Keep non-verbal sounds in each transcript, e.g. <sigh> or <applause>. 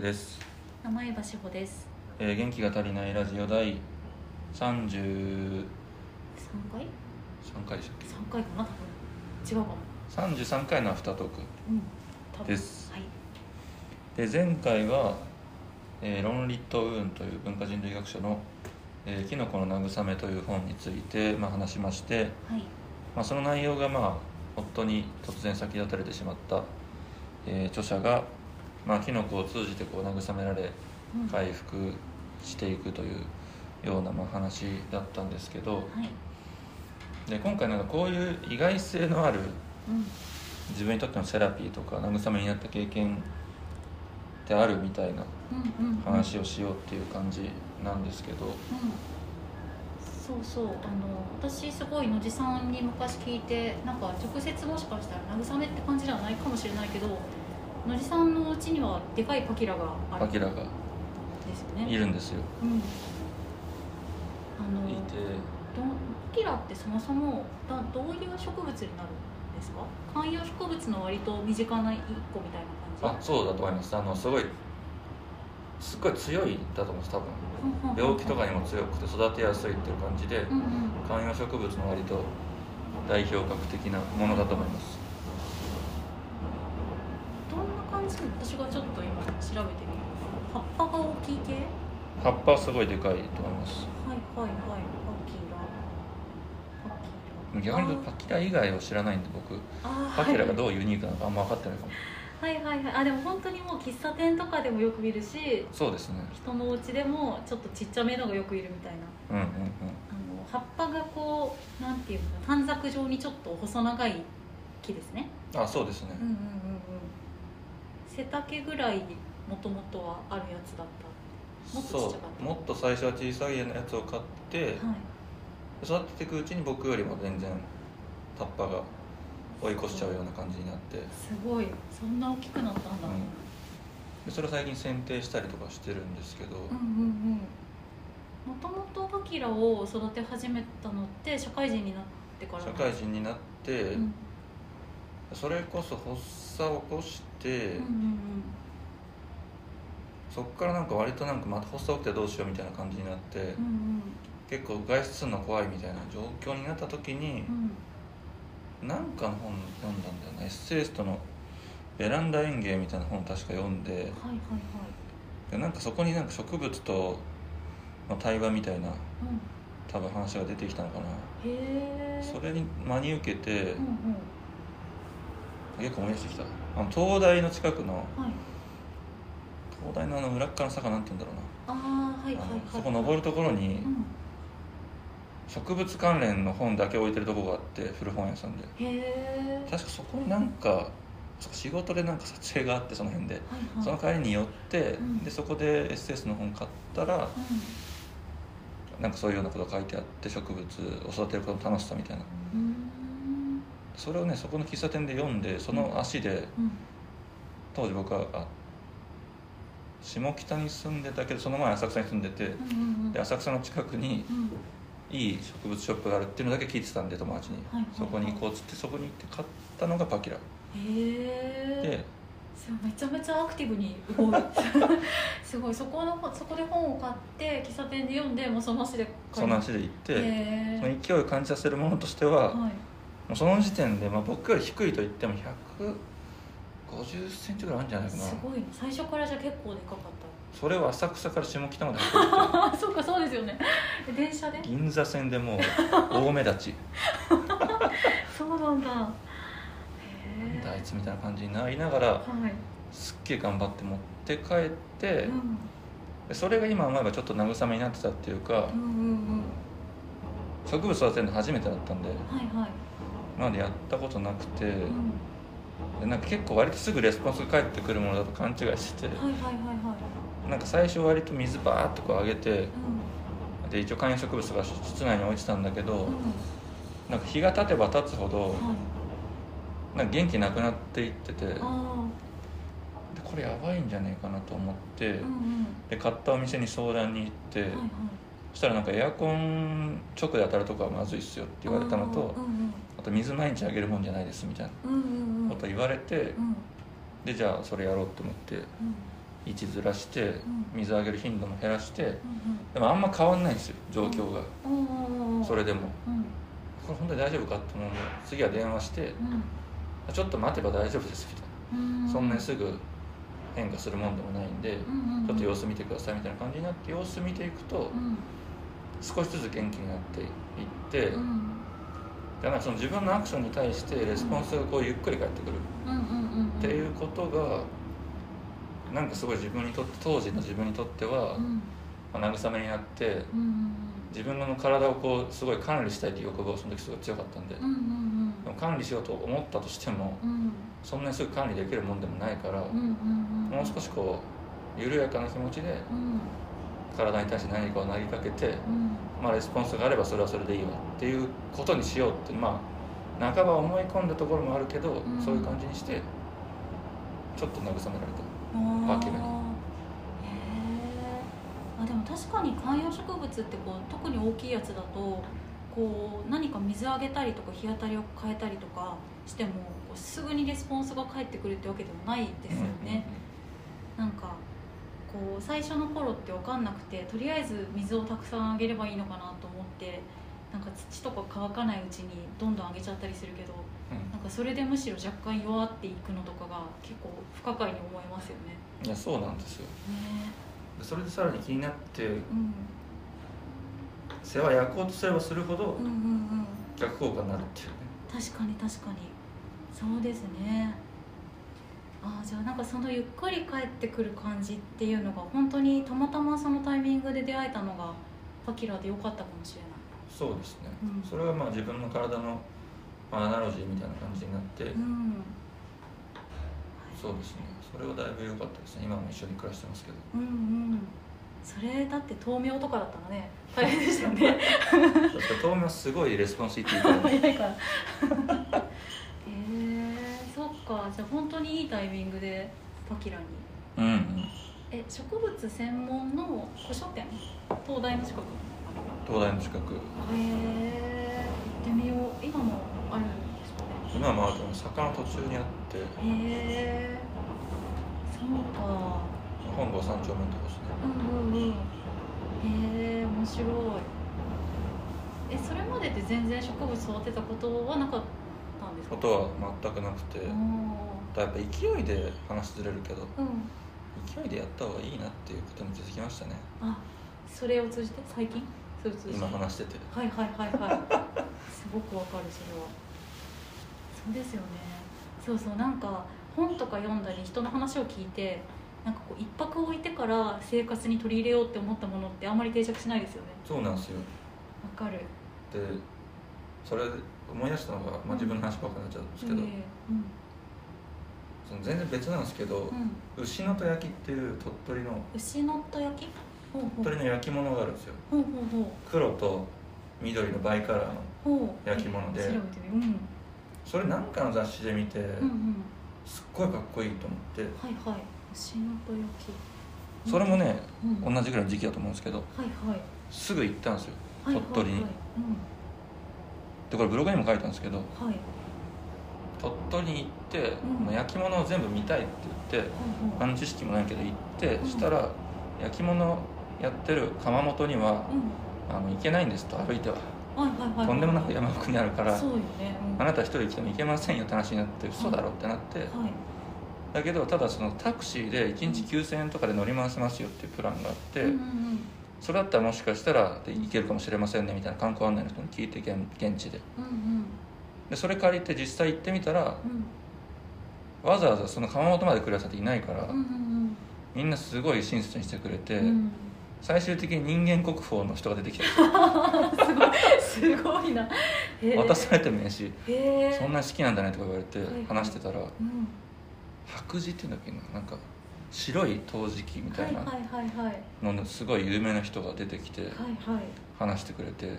です、名前はしほです。えー元気が足りないラジオ第33 3回？回でしたっ3回かな多分。違うかも。け33回のアフタートークです。はい。で前回は、えーロン・リット・ウーンという文化人類学者の「えーキノコの慰め」という本について、まあ、話しまして、はい。まあ、その内容が、まあ、夫に突然先立たれてしまった、えー著者が、まあ、キノコを通じてこう慰められうん。回復していくというようなまあ話だったんですけどはい。で今回なんかこういう意外性のあるうん。自分にとってのセラピーとか慰めになった経験ってあるみたいなうんうんうん。話をしようっていう感じなんですけど。うん。そうそう。あの私すごい野地さんに昔聞いてなんか直接もしかしたら慰めって感じではないかもしれないけど野地さんのうちにはでかいパキラがあるパキラがですよね。いるんですよ。うん。あのいて。どパキラってそもそもだどういう植物になるんですか？観葉植物の割と身近な一個みたいな感じ？あそうだと思います。あのすごいすっごい強いんだと思います多分。病気とかにも強くて育てやすいっていう感じでうんうん。観葉植物の割と代表格的なものだと思いますどんな感じ私がちょっと今調べてみる葉っぱが大きい系？葉っぱはすごいでかいと思います。はいはいはい。パキラパキラ逆に言うとパキラ以外を知らないんで僕。パキラがうどうユニークなのかあんま分かってないかも。はいはいはい。あでも本当にもう喫茶店とかでもよく見るしそうですね。人のお家でもちょっとちっちゃめのがよくいるみたいな。うんうんあの葉っぱがこうなんていうの短冊状にちょっと細長い木ですね。うんあそうですね。うんうんうんうん背丈ぐらいもともとはあるやつだった？もっとちっちゃかった？もっと最初は小さいやつを買ってはい。育てていくうちに僕よりも全然タッパが追い越しちゃうような感じになって、うん、すごい。そんな大きくなったんだ、でそれを最近剪定したりとかしてるんですけど、うんうんうん。もともとパキラを育て始めたのって社会人になってから社会人になって、うんそれこそ発作を起こして、うんうんそっからなんか割となんかまた発作起きてどうしようみたいな感じになって、うんうん。結構外出するの怖いみたいな状況になった時にうんう、んなんかの本読んだんだよね。エッセイストの「ベランダ園芸」みたいな本を確か読んではいはいはい。でなんかそこになんか植物との対話みたいなうん。多分話が出てきたのかな。それに真に受けてうんうん結構思い出してきた。あの東大の近くのはい。東大のあの裏っ側の坂なんて言うんだろうな。ああはい。そこ登るところにうん。植物関連の本だけ置いてるとこがあって古本屋さんで。へえ確かそこになんか仕事でなんか撮影があってその辺で。はいはい。その帰りに寄って、うん。でそこでエッセイスの本買ったらうなんかそういうようなことが書いてあって植物を育てることの楽しさみたいな。んうんそれをねそこの喫茶店で読んでその足でうん。当時僕はあ下北に住んでたけどその前浅草に住んでてで浅草の近くにうん。いい植物ショップがあるっていうのだけ聞いてたんで友達に、そこに行こうっつってそこに行って買ったのがパキラ。へえめちゃめちゃアクティブに動いて <laughs> すごいそこのそこで本を買って喫茶店で読んでもうその足でその足で行って、へその勢いを感じさせるものとしては、ーはいもうその時点で、まあ、僕より低いと言っても150センチぐらいあるんじゃないかな。すごい最初からじゃ結構でかかっそれを浅草から下北まで <laughs> そうかそうですよね。電車で？銀座線でもう大目立ち。<laughs> そうなんだ。へえあいつみたいな感じになりながらはい。すっげえ頑張って持って帰って、うん。でそれが今思えばちょっと慰めになってたっていうかうんうんうん。植物育てるの初めてだったんではいはい今までやったことなくて、うん。でなんか結構割とすぐレスポンスが返ってくるものだと勘違いしてなんか最初割と水バーっとこう上げてうで一応観葉植物が室内に置いてたんだけど、なんか日が経てば経つほどはい。なんか元気なくなっていっててこれやばいんじゃねえかなと思って、あうんうん。で買ったお店に相談に行って、はいはい。そしたらなんかエアコン直で当たるとこはまずいっすよって言われたのとあと水毎日あげるもんじゃないですみたいなこと言われてうん。でじゃあそれやろうと思ってうん。位置ずらしてん。水あげる頻度も減らしてうんでもあんま変わんないんですよ状況が。それでも。うんこれ本当に大丈夫か？って思うので次は電話してちょっと待てば大丈夫ですみたいうん。なそんなにすぐ変化するもんでもないんでちょっと様子見てくださいみたいな感じになって様子見ていくとうん。少しずつ元気になっていってうんだからその自分のアクションに対してレスポンスがこうゆっくり返ってくる。っていうことがなんかすごい自分にとって当時の自分にとってはう、ん。まあ、慰めになって自分の体をこうすごい管理したいという欲望がその時すごい強かったんで、でも管理しようと思ったとしてもうん。そんなにすぐ管理できるもんでもないから、もう少しこう緩やかな気持ちでうん体に対して何かを投げかけて、うん。まあ、レスポンスがあればそれはそれでいいわっていうことにしようってまあ半ば思い込んだところもあるけど、ん。そういう感じにしてちょっと慰められた。あー。バキュームにへー。あでも確かに観葉植物ってこう特に大きいやつだとこう何か水あげたりとか日当たりを変えたりとかしてもすぐにレスポンスが返ってくるってわけでもないですよね、なんかこう最初の頃って分かんなくてとりあえず水をたくさんあげればいいのかなと思ってなんか土とか乾かないうちにどんどんあげちゃったりするけどうん。うんなんかそれでむしろ若干弱っていくのとかが結構不可解に思いますよね。いやそうなんですよ。ね。でそれでさらに気になってうん。世話焼こうとすればするほど逆効果になるっていうね。確かに確かに。そうですねああじゃあなんかそのゆっくり帰ってくる感じっていうのが本当にたまたまそのタイミングで出会えたのがパキラでよかったかもしれない。そうですね、うん。それはまあ自分の体のまあアナロジーみたいな感じになって、うん。そうですね。それはだいぶ良かったですね。今も一緒に暮らしてますけど。うんうん。それだって豆苗とかだったらね。<laughs> 大変でしたよね豆苗すごいレスポンスいいって言うからね早いからじゃあ本当にいいタイミングでパキラに。うんうん。え植物専門の古書店？東大の近く？東大の近く。へえ行ってみよう。今もあるんですかね？今もあると思う。坂の途中にあって。へえそうか。本郷三丁目のとこですね。うんうんうん。へえ面白い。えそれまでって全然植物育てたことはなかった？ことは全くなくておやっぱ勢いで話ずれるけどーうん。勢いでやった方がいいなっていうことに気づきましたね。あそれを通じて？最近？それを通じて今話してて。はいはいはいはい。すごくわかるそれは。そうですよね。そうそうなんか本とか読んだり人の話を聞いてなんかこう一泊置いてから生活に取り入れようって思ったものってあんまり定着しないですよね。そうなんですよ。わかる。でそれで思い出したのが、まあ、自分の話ばっかりになっちゃうんですけど、ええその全然別なんですけど、牛のと焼きっていう鳥取の牛のと焼き？鳥の焼き物があるんですよ。ほうほう黒と緑のバイカラーの焼き物でそれなんかの雑誌で見て、すっごいかっこいいと思って。はいはい。牛のと焼き。それもね、同じぐらいの時期だと思うんですけどはいすぐ行ったんですよ。はいはい鳥取に。はいでこれブログにも書いたんですけどうんはい。鳥取に行って、うん。焼き物を全部見たいって言ってほうほう何の知識もないけど行って、うん。したら焼き物やってる窯元にはうん。あの行けないんですと歩いては。はいはいはい。とんでもなく山奥にあるからね、うん。あなた一人来ても行けませんよって話になって嘘だろってなって。はい。だけどただそのタクシーで1日9000円とかで乗り回せますよっていうプランがあって、うんうんそれだったらもしかしたらで行けるかもしれませんねみたいな観光案内の人に聞いて現現地で。でそれ借りて実際行ってみたらうん。わざわざその窯元まで来るやつっていないから、みんなすごい親切にしてくれて、最終的に人間国宝の人が出てきた。<laughs> すごいな。へえ。渡されてもいいしそんな好きなんだねとか言われて話してたらうん。白磁っていうんだっけななんか白い陶磁器みたいなのすごい有名な人が出てきて話してくれてうん。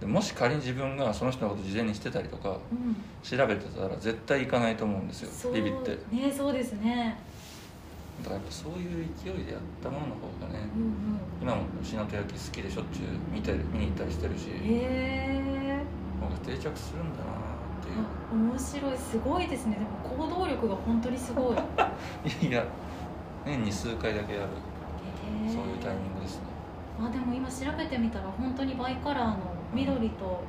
でもし仮に自分がその人のこと事前にしてたりとかうん。調べてたら絶対行かないと思うんですよビビって。だかねそうですね。らやっぱそういう勢いでやったものの方がねうんうん。今も牛の手焼き好きでしょっちゅう見てる見に行ったりしてるしへえなんか定着するんだな面白い。すごいですね。でも行動力が本当にすごい。いや年に数回だけやる。へーそういうタイミングですね。あでも今調べてみたら本当にバイカラーの緑と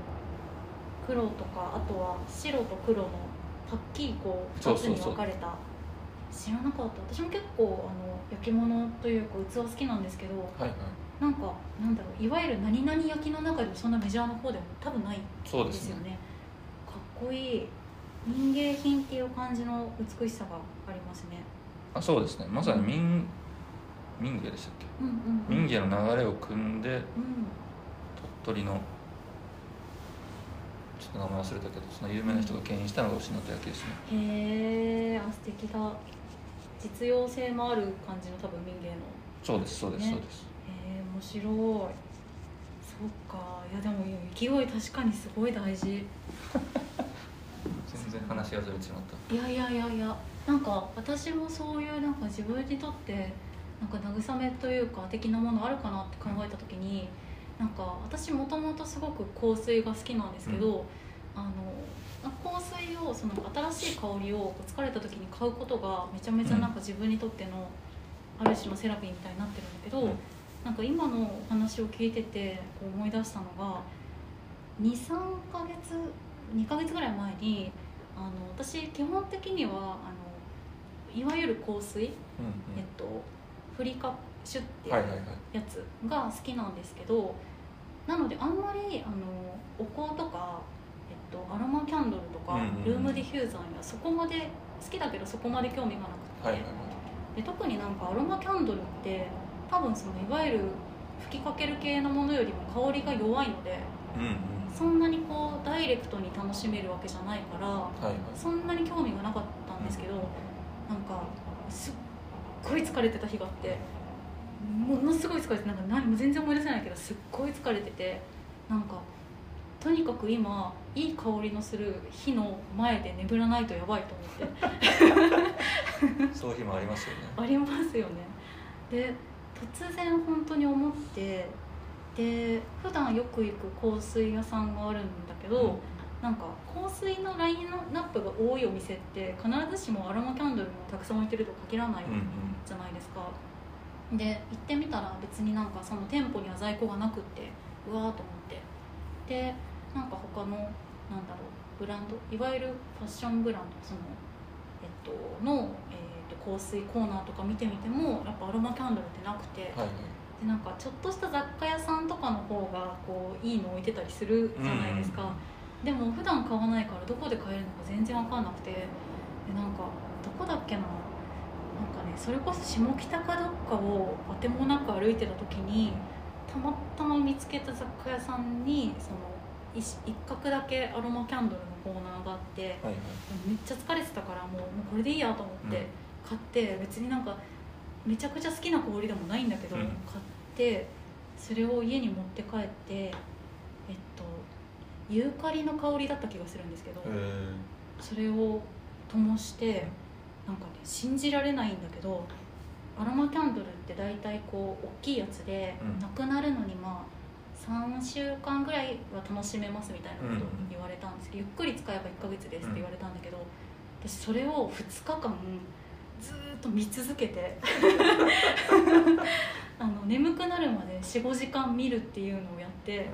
黒とかあとは白と黒のはっきりこう2つに分かれた。知らなかった。私も結構あの焼き物というか器好きなんですけどはいはい。なんかなんだろういわゆる何々焼きの中でもそんなメジャーな方でも多分ないですね。ですよねこいい民芸品っていう感じの美しさがありますね。あそうですね。まさに民民芸でしたっけ？うんうん、うん、民芸の流れを組んでうん。鳥取のちょっと名前忘れたけどその有名な人が牽引したのが牛のと焼きですね。へえあ素敵だ。実用性もある感じの多分民芸の。そうですそうです、ね。そうです。へえ面白い。そうか。いやでも勢い確かにすごい大事 <laughs> 全然話がずれてしまった。いやいやいやいやなんか私もそういうなんか自分にとってなんか慰めというか的なものあるかなって考えた時になんか私もともとすごく香水が好きなんですけど、あの香水をその新しい香りを疲れた時に買うことがめちゃめちゃなんか自分にとってのある種のセラピーみたいになってるんだけど、うん。なんか今のお話を聞いてて思い出したのが23ヶ月2ヶ月ぐらい前にあの私基本的にはあのいわゆる香水、うんえっと、フリカッシュっていうはいはいはい。やつが好きなんですけどなのであんまりあのお香とか、えっと、アロマキャンドルとか、うんうんうん。ルームディフューザーにはそこまで好きだけどそこまで興味がなくて、はいはいで特になんかアロマキャンドルって多分そのいわゆる吹きかける系のものよりも香りが弱いのでうんうんそんなにこうダイレクトに楽しめるわけじゃないからはいはい。そんなに興味がなかったんですけど、なんかすっごい疲れてた日があってものすごい疲れてなんか何も全然思い出せないけどすっごい疲れててなんかとにかく今いい香りのする火の前で眠らないとやばいと思って。そういう日もありますよね。<laughs> ありますよね。で突然本当に思ってで普段よく行く香水屋さんがあるんだけど、うん。なんか香水のラインナップが多いお店って必ずしもアロマキャンドルもたくさん置いてるとは限らないうんうん。じゃないですか、で行ってみたら別になんかその店舗には在庫がなくってうわーと思って。でなんか他のなんだろうブランドいわゆるファッションブランドそのえっとの、えっと香水コーナーとか見てみてもやっぱアロマキャンドルってなくて、はいはいでなんかちょっとした雑貨屋さんとかの方がこういいの置いてたりするじゃないですか、でも普段買わないからどこで買えるのか全然分かんなくて。でなんかどこだっけな。なんかねそれこそ下北かどっかをあてもなく歩いてた時にたまたま見つけた雑貨屋さんにその一一角だけアロマキャンドルのコーナーがあって。はいはい。めっちゃ疲れてたからもうもうこれでいいやと思って買って、別になんかめちゃくちゃ好きな香りでもないんだけど、うん。買ってそれを家に持って帰ってえっとユーカリの香りだった気がするんですけど、えそれを灯してなんかね信じられないんだけどアロマキャンドルって大体こう大きいやつで、うん。なくなるのにまあ3週間ぐらいは楽しめますみたいなことを言われたんです。けど、ゆっくり使えば1ヶ月ですって言われたんだけど、私それを2日間ずーっと見続けて。<laughs> あの眠くなるまで45時間見るっていうのをやって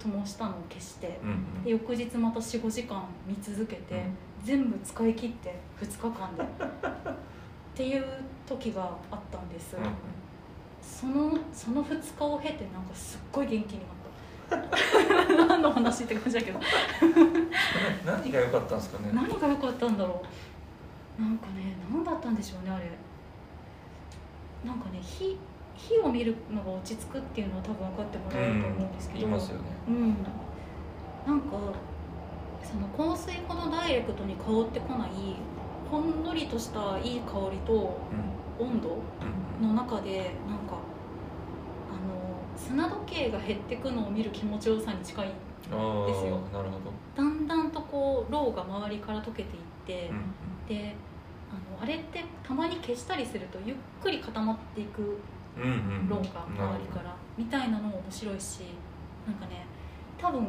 灯したのを消してうんうん。で翌日また45時間見続けて、うん。全部使い切って2日間で。っていう時があったんです、うんうん。そのその2日を経てなんかすっごい元気になった。<laughs> 何の話って感じだけど。な何が良かったんですかね。何が良かったんだろうなんかね何だったんでしょうねあれ。なんかね火火を見るのが落ち着くっていうのは多分分かってもらえると思うんですけど、言いますよね。うん、なんかその香水ほどダイレクトに香ってこないほんのりとしたいい香りとうん。温度うん。の中でなんかあの砂時計が減ってくのを見る気持ちよさに近いああですよ。なるほど。だんだんとこうろうが周りから溶けていって、うん。であのあれってたまに消したりするとゆっくり固まっていく論が周りからみたいなのも面白いしなんかね多分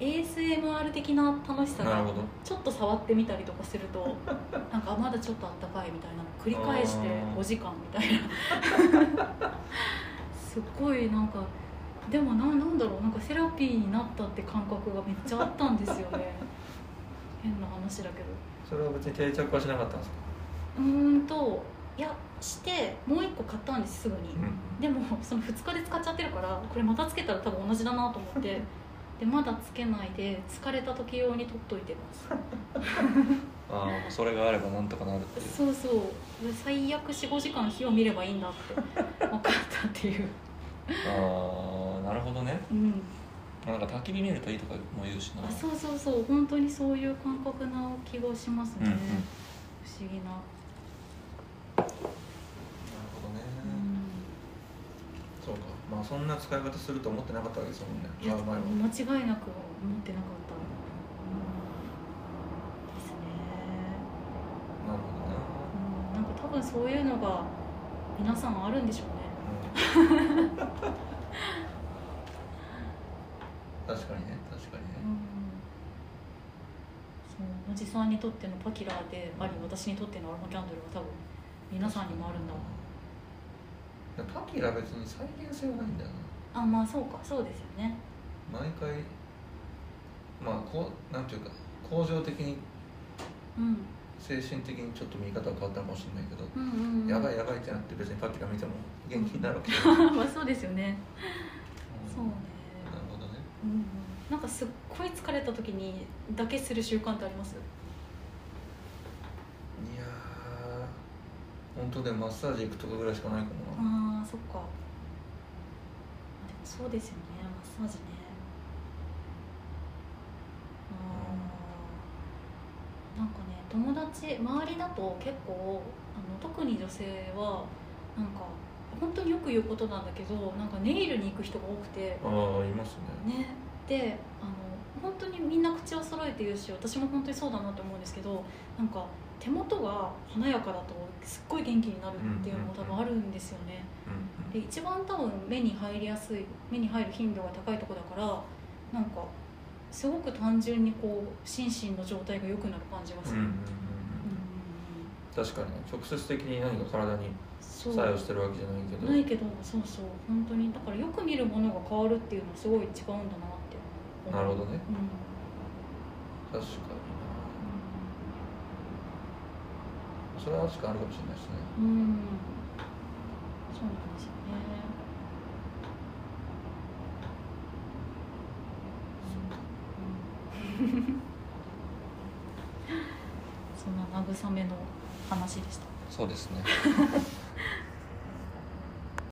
ASMR 的な楽しさがちょっと触ってみたりとかすると <laughs> なんかあまだちょっとあったかいみたいなの繰り返してあー。5時間みたいな。<laughs> すっごいなんかでもななんだろうなんかセラピーになったって感覚がめっちゃあったんですよね。<laughs> 変な話だけど。それは別に定着はしなかったんですか？うーんといやしてもう1個買ったんですすぐに、うん。でもその2日で使っちゃってるからこれまたつけたら多分同じだなと思って。<laughs> でまだつけないで疲れた時用に取っといてます。<laughs> ああそれがあればなんとかなるっていう。そうそう。で最悪45時間火を見ればいいんだって <laughs> 分かったっていう。ああなるほどね。うん。なんか焚き火見るといいとかも言うしな。あそうそうそう。本当にそういう感覚な気がしますね、うんうん。不思議な、なるほどね、うんそうかまあそんな使い方すると思ってなかったわけですもんね。買う前は間違いなく思ってなかったですね。なるほどなうん。なんか多分そういうのが皆さんあるんでしょうね。確かにね。確かにね、うんおじさんにとってのパキラーであり私にとってのアロマキャンドルは多分皆さんにもあるんだパキラ別に再現性はないんだよなあまあそうかそうですよね。毎回まあこうなんていうか恒常的にうん。精神的にちょっと見方が変わったのかもしれないけど、うんうん、うん、やばいやばいってなって別にパキラ見ても元気になるわけ、<laughs> まあそうですよね。そうね。なるほどね。うんうん。なんかすっごい疲れた時にだけする習慣ってあります？いやー本当でマッサージ行くとこぐらいしかないかもなああそっか。あでもそうですよねマッサージね。あー。なんかね友達周りだと結構あの特に女性はなんか本当によく言うことなんだけどなんかネイルに行く人が多くて。ああいますね。ね。であの本当にみんな口を揃えて言うし私も本当にそうだなと思うんですけどなんか手元が華やかだとすっごい元気になるっていうのも多分あるんですよね。うんで一番多分目に入りやすい目に入る頻度が高いとこだからなんかすごく単純にこう心身の状態が良くなる感じがする、うんうんうんうん。うん確かに直接的に何か体に作用してるわけじゃないけど。ないけどそうそう。本当に。だからよく見るものが変わるっていうのはすごい違うんだなって思う。なるほどね。うん。確かにな。それは確かにあるかもしれないですね。うんそうなんですよね。うん。<laughs> そんな慰めの話でした。そうですね